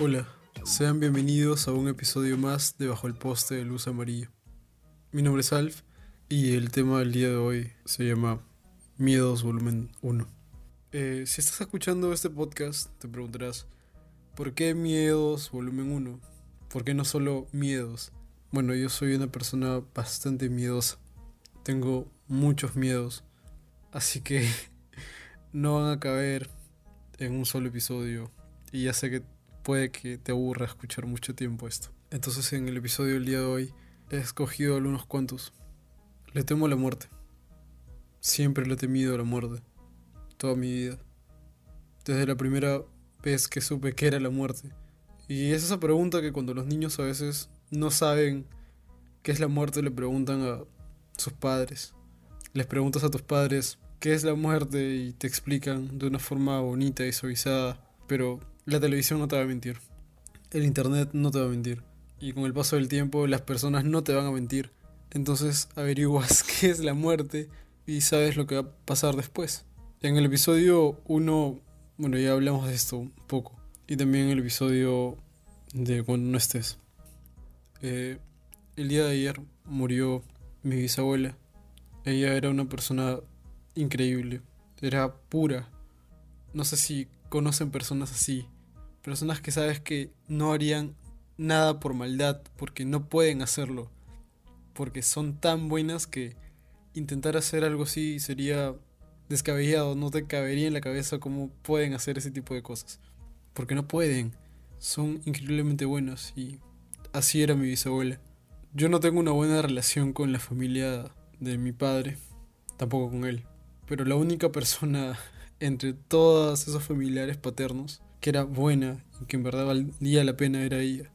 Hola, sean bienvenidos a un episodio más de Bajo el Poste de Luz Amarilla. Mi nombre es Alf y el tema del día de hoy se llama Miedos Volumen 1. Eh, si estás escuchando este podcast, te preguntarás, ¿por qué Miedos Volumen 1? ¿Por qué no solo miedos? Bueno, yo soy una persona bastante miedosa. Tengo muchos miedos. Así que no van a caber en un solo episodio. Y ya sé que puede que te aburra escuchar mucho tiempo esto. Entonces en el episodio del día de hoy he escogido algunos cuantos. Le temo la muerte. Siempre le he temido la muerte. Toda mi vida. Desde la primera vez que supe que era la muerte. Y es esa pregunta que cuando los niños a veces no saben qué es la muerte le preguntan a sus padres. Les preguntas a tus padres qué es la muerte y te explican de una forma bonita y suavizada. Pero la televisión no te va a mentir. El internet no te va a mentir. Y con el paso del tiempo las personas no te van a mentir. Entonces averiguas qué es la muerte y sabes lo que va a pasar después. En el episodio 1, bueno, ya hablamos de esto un poco. Y también en el episodio de cuando no estés. Eh, el día de ayer murió mi bisabuela. Ella era una persona increíble. Era pura. No sé si conocen personas así. Personas que sabes que no harían nada por maldad, porque no pueden hacerlo. Porque son tan buenas que intentar hacer algo así sería descabellado, no te cabería en la cabeza cómo pueden hacer ese tipo de cosas. Porque no pueden. Son increíblemente buenas y así era mi bisabuela. Yo no tengo una buena relación con la familia de mi padre, tampoco con él. Pero la única persona entre todos esos familiares paternos que era buena y que en verdad valía la pena era ella.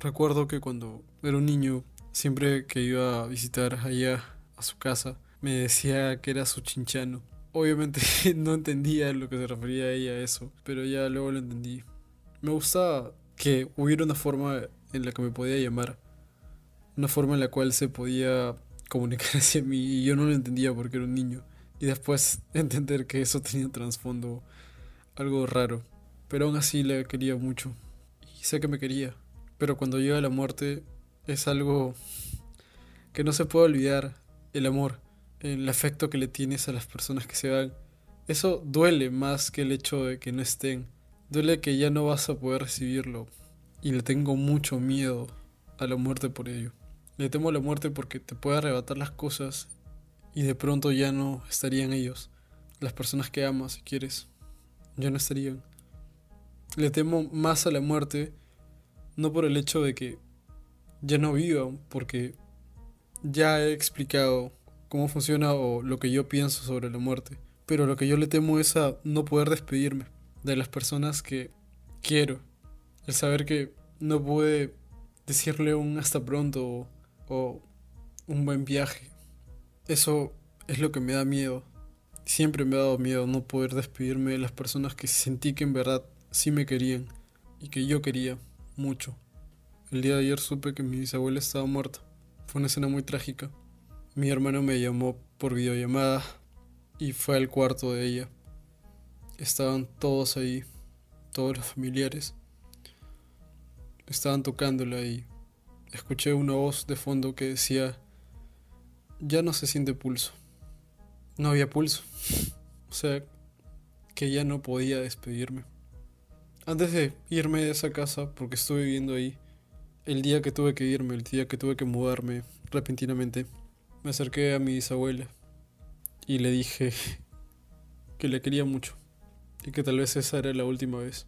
Recuerdo que cuando era un niño, siempre que iba a visitar allá a su casa, me decía que era su chinchano. Obviamente no entendía lo que se refería a ella a eso, pero ya luego lo entendí. Me gustaba que hubiera una forma en la que me podía llamar, una forma en la cual se podía comunicar hacia mí y yo no lo entendía porque era un niño y después entender que eso tenía trasfondo algo raro. Pero aún así le quería mucho. Y sé que me quería. Pero cuando llega la muerte es algo que no se puede olvidar. El amor, el afecto que le tienes a las personas que se van. Eso duele más que el hecho de que no estén. Duele que ya no vas a poder recibirlo. Y le tengo mucho miedo a la muerte por ello. Le temo la muerte porque te puede arrebatar las cosas y de pronto ya no estarían ellos. Las personas que amas si quieres, ya no estarían. Le temo más a la muerte, no por el hecho de que ya no vivan, porque ya he explicado cómo funciona o lo que yo pienso sobre la muerte. Pero lo que yo le temo es a no poder despedirme de las personas que quiero. El saber que no pude decirle un hasta pronto o, o un buen viaje eso es lo que me da miedo. Siempre me ha dado miedo no poder despedirme de las personas que sentí que en verdad sí me querían y que yo quería mucho. El día de ayer supe que mi bisabuela estaba muerta. Fue una escena muy trágica. Mi hermano me llamó por videollamada y fue al cuarto de ella. Estaban todos ahí, todos los familiares. Estaban tocándola y escuché una voz de fondo que decía ya no se siente pulso. No había pulso. O sea, que ya no podía despedirme. Antes de irme de esa casa, porque estuve viviendo ahí, el día que tuve que irme, el día que tuve que mudarme repentinamente, me acerqué a mi bisabuela y le dije que le quería mucho y que tal vez esa era la última vez.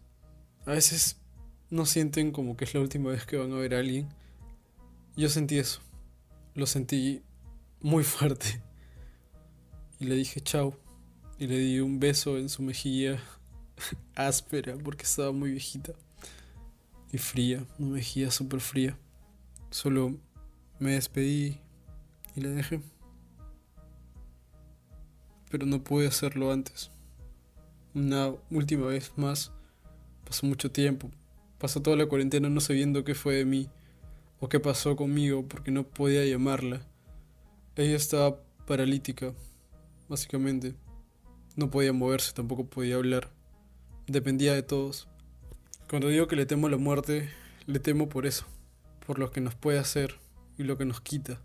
A veces no sienten como que es la última vez que van a ver a alguien. Yo sentí eso. Lo sentí muy fuerte. Y le dije chao. Y le di un beso en su mejilla áspera porque estaba muy viejita. Y fría, una mejilla súper fría. Solo me despedí y la dejé. Pero no pude hacerlo antes. Una última vez más. Pasó mucho tiempo. Pasó toda la cuarentena no sabiendo qué fue de mí o qué pasó conmigo porque no podía llamarla. Ella estaba paralítica, básicamente. No podía moverse, tampoco podía hablar. Dependía de todos. Cuando digo que le temo la muerte, le temo por eso, por lo que nos puede hacer y lo que nos quita.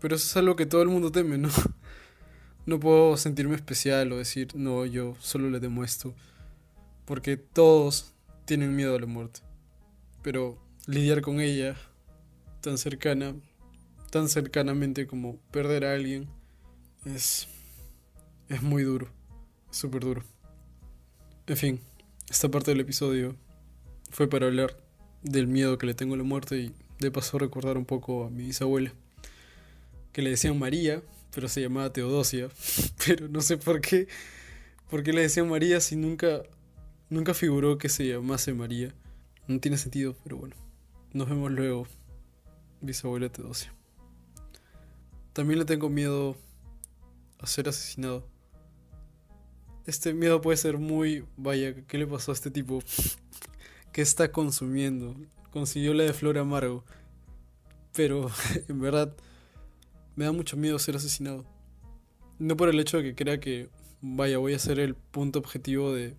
Pero eso es algo que todo el mundo teme, ¿no? No puedo sentirme especial o decir, no, yo solo le temo esto. Porque todos tienen miedo a la muerte. Pero lidiar con ella tan cercana, tan cercanamente como perder a alguien, es, es muy duro, súper duro. En fin, esta parte del episodio fue para hablar del miedo que le tengo a la muerte y de paso recordar un poco a mi bisabuela, que le decían María, pero se llamaba Teodosia, pero no sé por qué, por qué le decían María si nunca, nunca figuró que se llamase María. No tiene sentido, pero bueno. Nos vemos luego, bisabuela Teodosia. También le tengo miedo a ser asesinado. Este miedo puede ser muy, vaya, ¿qué le pasó a este tipo? ¿Qué está consumiendo? Consiguió la de flor amargo. Pero en verdad me da mucho miedo ser asesinado. No por el hecho de que crea que, vaya, voy a ser el punto objetivo de,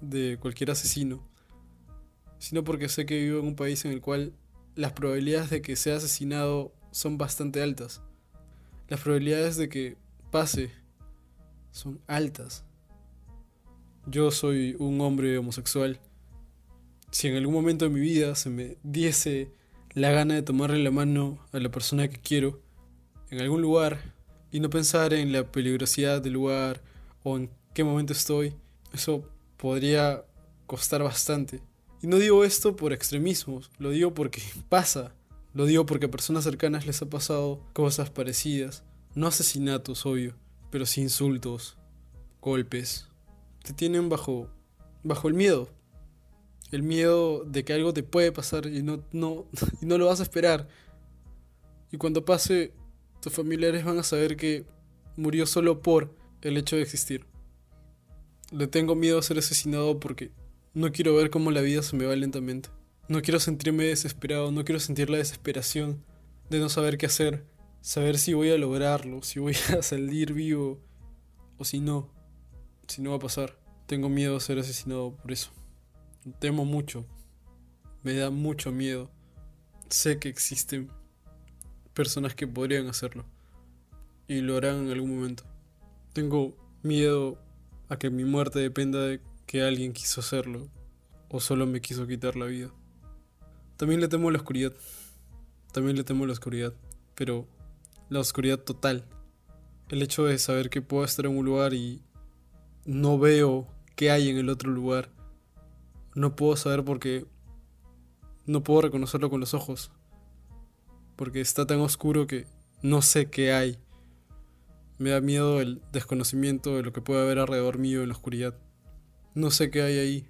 de cualquier asesino, sino porque sé que vivo en un país en el cual las probabilidades de que sea asesinado son bastante altas. Las probabilidades de que pase son altas. Yo soy un hombre homosexual. Si en algún momento de mi vida se me diese la gana de tomarle la mano a la persona que quiero, en algún lugar y no pensar en la peligrosidad del lugar o en qué momento estoy, eso podría costar bastante. Y no digo esto por extremismos, lo digo porque pasa. Lo digo porque a personas cercanas les ha pasado cosas parecidas. No asesinatos, obvio, pero sí insultos, golpes. Te tienen bajo, bajo el miedo. El miedo de que algo te puede pasar y no, no, y no lo vas a esperar. Y cuando pase, tus familiares van a saber que murió solo por el hecho de existir. Le tengo miedo a ser asesinado porque no quiero ver cómo la vida se me va lentamente. No quiero sentirme desesperado, no quiero sentir la desesperación de no saber qué hacer, saber si voy a lograrlo, si voy a salir vivo o si no, si no va a pasar. Tengo miedo a ser asesinado por eso. Temo mucho, me da mucho miedo. Sé que existen personas que podrían hacerlo. Y lo harán en algún momento. Tengo miedo a que mi muerte dependa de que alguien quiso hacerlo o solo me quiso quitar la vida. También le temo la oscuridad. También le temo la oscuridad. Pero la oscuridad total. El hecho de saber que puedo estar en un lugar y no veo qué hay en el otro lugar. No puedo saber porque no puedo reconocerlo con los ojos porque está tan oscuro que no sé qué hay. Me da miedo el desconocimiento de lo que puede haber alrededor mío en la oscuridad. No sé qué hay ahí.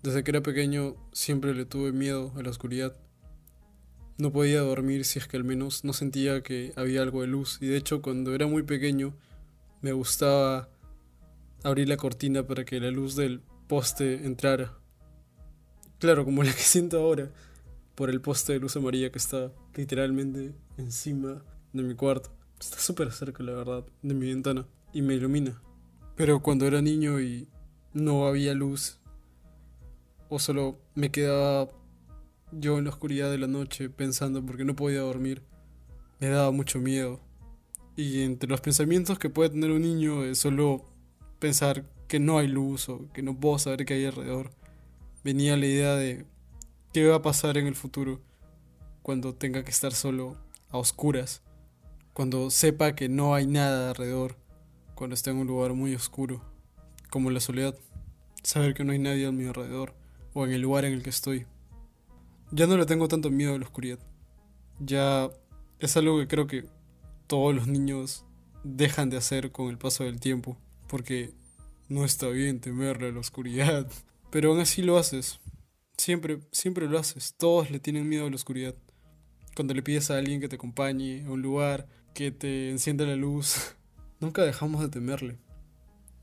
Desde que era pequeño siempre le tuve miedo a la oscuridad. No podía dormir si es que al menos no sentía que había algo de luz. Y de hecho cuando era muy pequeño me gustaba abrir la cortina para que la luz del poste entrara. Claro, como la que siento ahora por el poste de luz amarilla que está literalmente encima de mi cuarto. Está súper cerca, la verdad, de mi ventana y me ilumina. Pero cuando era niño y no había luz, o solo me quedaba yo en la oscuridad de la noche pensando porque no podía dormir, me daba mucho miedo. Y entre los pensamientos que puede tener un niño es solo pensar que no hay luz o que no puedo saber qué hay alrededor, venía la idea de ¿Qué va a pasar en el futuro cuando tenga que estar solo a oscuras? Cuando sepa que no hay nada alrededor, cuando esté en un lugar muy oscuro, como la soledad. Saber que no hay nadie a mi alrededor o en el lugar en el que estoy. Ya no le tengo tanto miedo a la oscuridad. Ya es algo que creo que todos los niños dejan de hacer con el paso del tiempo, porque no está bien temerle a la oscuridad. Pero aún así lo haces, Siempre, siempre lo haces. Todos le tienen miedo a la oscuridad. Cuando le pides a alguien que te acompañe a un lugar, que te encienda la luz, nunca dejamos de temerle.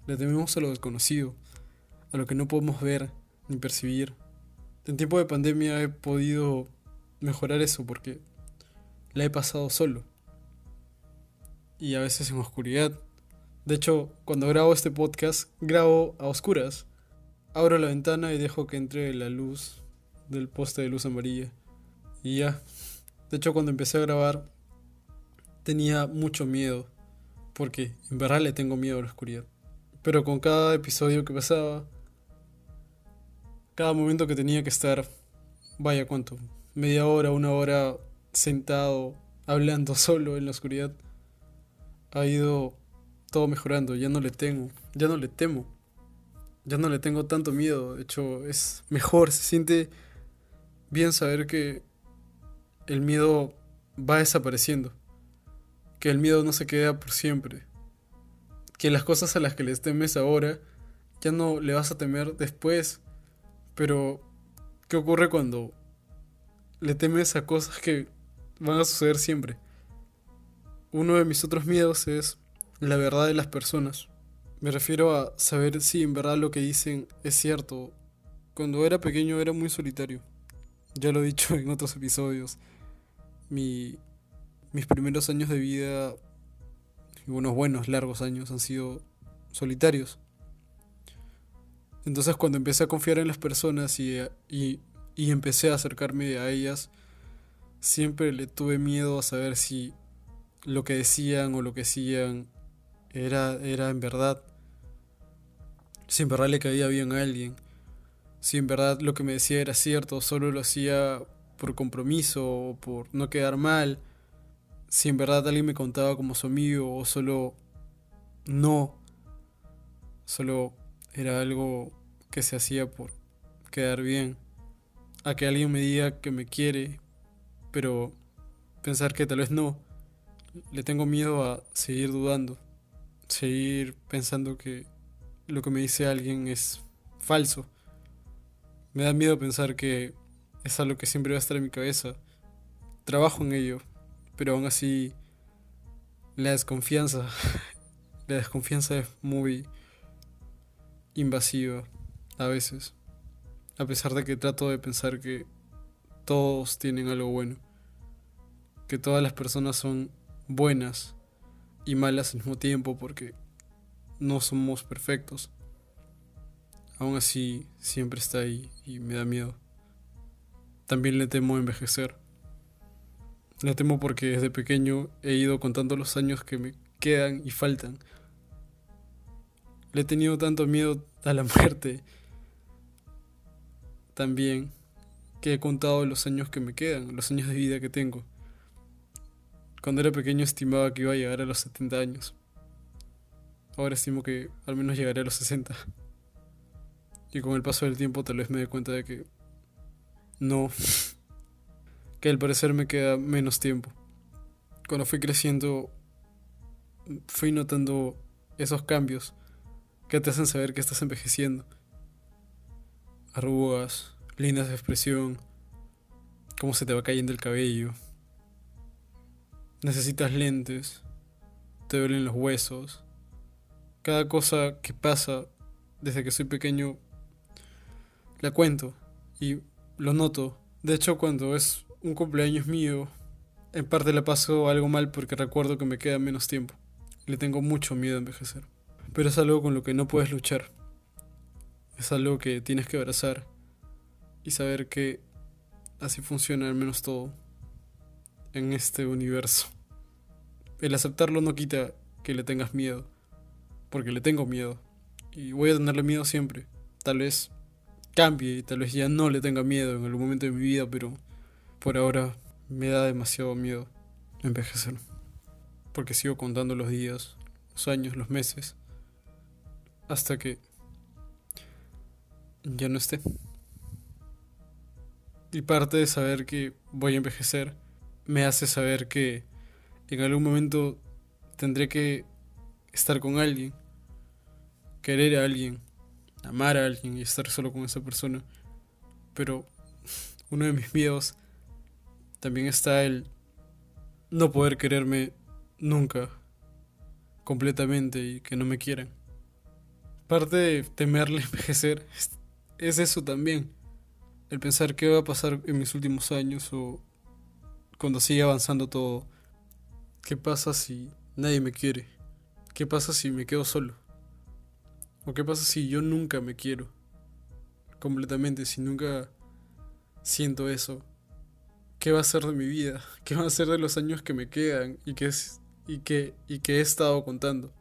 Le tememos a lo desconocido, a lo que no podemos ver ni percibir. En tiempo de pandemia he podido mejorar eso porque la he pasado solo. y a veces en oscuridad. De hecho, cuando grabo este podcast, grabo a oscuras. Abro la ventana y dejo que entre la luz del poste de luz amarilla. Y ya. De hecho, cuando empecé a grabar, tenía mucho miedo. Porque en verdad le tengo miedo a la oscuridad. Pero con cada episodio que pasaba, cada momento que tenía que estar, vaya cuánto, media hora, una hora sentado, hablando solo en la oscuridad, ha ido todo mejorando. Ya no le tengo, ya no le temo, ya no le tengo tanto miedo. De hecho, es mejor, se siente bien saber que el miedo va desapareciendo. Que el miedo no se queda por siempre. Que las cosas a las que les temes ahora ya no le vas a temer después. Pero, ¿qué ocurre cuando le temes a cosas que van a suceder siempre? Uno de mis otros miedos es la verdad de las personas. Me refiero a saber si en verdad lo que dicen es cierto. Cuando era pequeño era muy solitario. Ya lo he dicho en otros episodios. Mi, mis primeros años de vida, unos buenos, largos años, han sido solitarios. Entonces cuando empecé a confiar en las personas y, y, y empecé a acercarme a ellas, siempre le tuve miedo a saber si lo que decían o lo que hacían era, era en verdad. Si en verdad le caía bien a alguien. Si en verdad lo que me decía era cierto, solo lo hacía por compromiso o por no quedar mal. Si en verdad alguien me contaba como su amigo o solo no. Solo era algo que se hacía por quedar bien. A que alguien me diga que me quiere, pero pensar que tal vez no. Le tengo miedo a seguir dudando, seguir pensando que lo que me dice alguien es falso. Me da miedo pensar que es algo que siempre va a estar en mi cabeza. Trabajo en ello, pero aún así la desconfianza, la desconfianza es muy invasiva a veces. A pesar de que trato de pensar que todos tienen algo bueno. Que todas las personas son buenas y malas al mismo tiempo porque no somos perfectos. Aún así, siempre está ahí y me da miedo. También le temo envejecer. Le temo porque desde pequeño he ido contando los años que me quedan y faltan. Le he tenido tanto miedo a la muerte también que he contado los años que me quedan, los años de vida que tengo. Cuando era pequeño estimaba que iba a llegar a los 70 años. Ahora estimo que al menos llegaré a los 60. Y con el paso del tiempo tal vez me dé cuenta de que no, que al parecer me queda menos tiempo. Cuando fui creciendo, fui notando esos cambios que te hacen saber que estás envejeciendo. Arrugas, líneas de expresión, cómo se te va cayendo el cabello. Necesitas lentes, te duelen los huesos. Cada cosa que pasa desde que soy pequeño la cuento y lo noto. De hecho, cuando es un cumpleaños mío, en parte la paso algo mal porque recuerdo que me queda menos tiempo. Le tengo mucho miedo a envejecer. Pero es algo con lo que no puedes luchar. Es algo que tienes que abrazar y saber que así funciona al menos todo en este universo. El aceptarlo no quita que le tengas miedo, porque le tengo miedo y voy a tenerle miedo siempre. Tal vez cambie y tal vez ya no le tenga miedo en algún momento de mi vida, pero por ahora me da demasiado miedo envejecer. Porque sigo contando los días, los años, los meses, hasta que ya no esté. Y parte de saber que voy a envejecer me hace saber que en algún momento tendré que estar con alguien, querer a alguien, amar a alguien y estar solo con esa persona. Pero uno de mis miedos también está el no poder quererme nunca completamente y que no me quieran. Parte de temerle envejecer es eso también. El pensar qué va a pasar en mis últimos años o cuando siga avanzando todo. ¿Qué pasa si nadie me quiere? ¿Qué pasa si me quedo solo? ¿O qué pasa si yo nunca me quiero? Completamente, si nunca siento eso. ¿Qué va a ser de mi vida? ¿Qué va a ser de los años que me quedan y que, es, y que, y que he estado contando?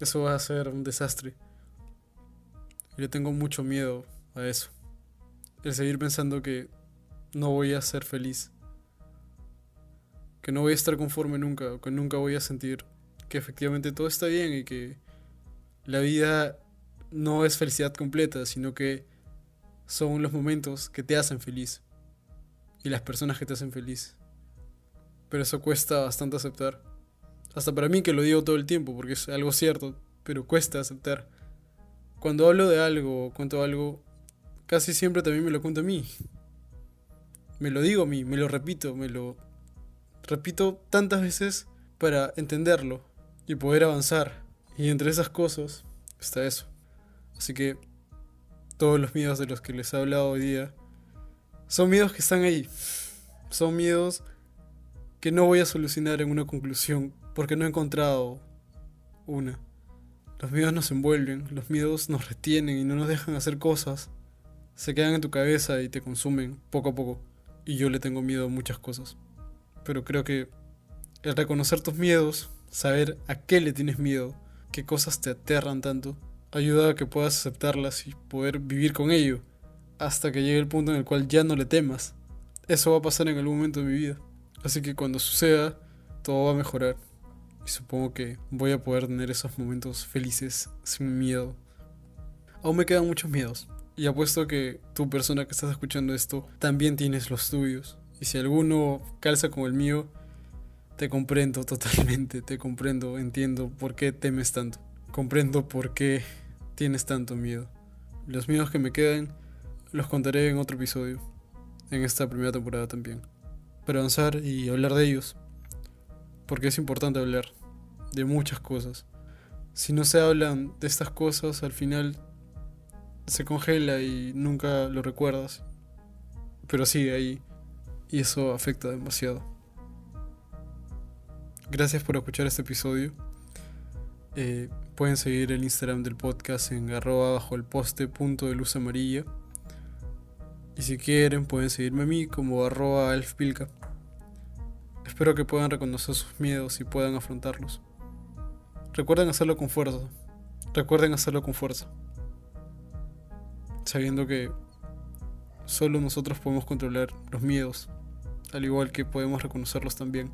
Eso va a ser un desastre. Y le tengo mucho miedo a eso. El seguir pensando que no voy a ser feliz. Que no voy a estar conforme nunca. Que nunca voy a sentir que efectivamente todo está bien y que la vida no es felicidad completa, sino que son los momentos que te hacen feliz y las personas que te hacen feliz. Pero eso cuesta bastante aceptar. Hasta para mí que lo digo todo el tiempo, porque es algo cierto, pero cuesta aceptar. Cuando hablo de algo, cuento algo, casi siempre también me lo cuento a mí. Me lo digo a mí, me lo repito, me lo repito tantas veces para entenderlo y poder avanzar. Y entre esas cosas está eso. Así que todos los miedos de los que les he hablado hoy día son miedos que están ahí. Son miedos que no voy a solucionar en una conclusión porque no he encontrado una. Los miedos nos envuelven, los miedos nos retienen y no nos dejan hacer cosas. Se quedan en tu cabeza y te consumen poco a poco. Y yo le tengo miedo a muchas cosas. Pero creo que el reconocer tus miedos, saber a qué le tienes miedo, qué cosas te aterran tanto, ayuda a que puedas aceptarlas y poder vivir con ello hasta que llegue el punto en el cual ya no le temas. Eso va a pasar en algún momento de mi vida. Así que cuando suceda, todo va a mejorar. Y supongo que voy a poder tener esos momentos felices sin miedo. Aún me quedan muchos miedos. Y apuesto que tu persona que estás escuchando esto también tienes los tuyos. Y si alguno calza con el mío, te comprendo totalmente, te comprendo, entiendo por qué temes tanto. Comprendo por qué tienes tanto miedo. Los miedos que me quedan los contaré en otro episodio, en esta primera temporada también. Para avanzar y hablar de ellos. Porque es importante hablar de muchas cosas. Si no se hablan de estas cosas, al final se congela y nunca lo recuerdas. Pero sigue ahí. Y eso afecta demasiado. Gracias por escuchar este episodio. Eh, pueden seguir el Instagram del podcast en arroba bajo el poste punto de luz amarilla. Y si quieren pueden seguirme a mí como arroba elfpilka. Espero que puedan reconocer sus miedos y puedan afrontarlos. Recuerden hacerlo con fuerza. Recuerden hacerlo con fuerza. Sabiendo que solo nosotros podemos controlar los miedos, al igual que podemos reconocerlos también.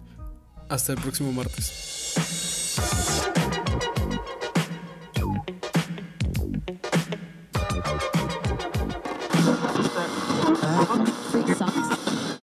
Hasta el próximo martes.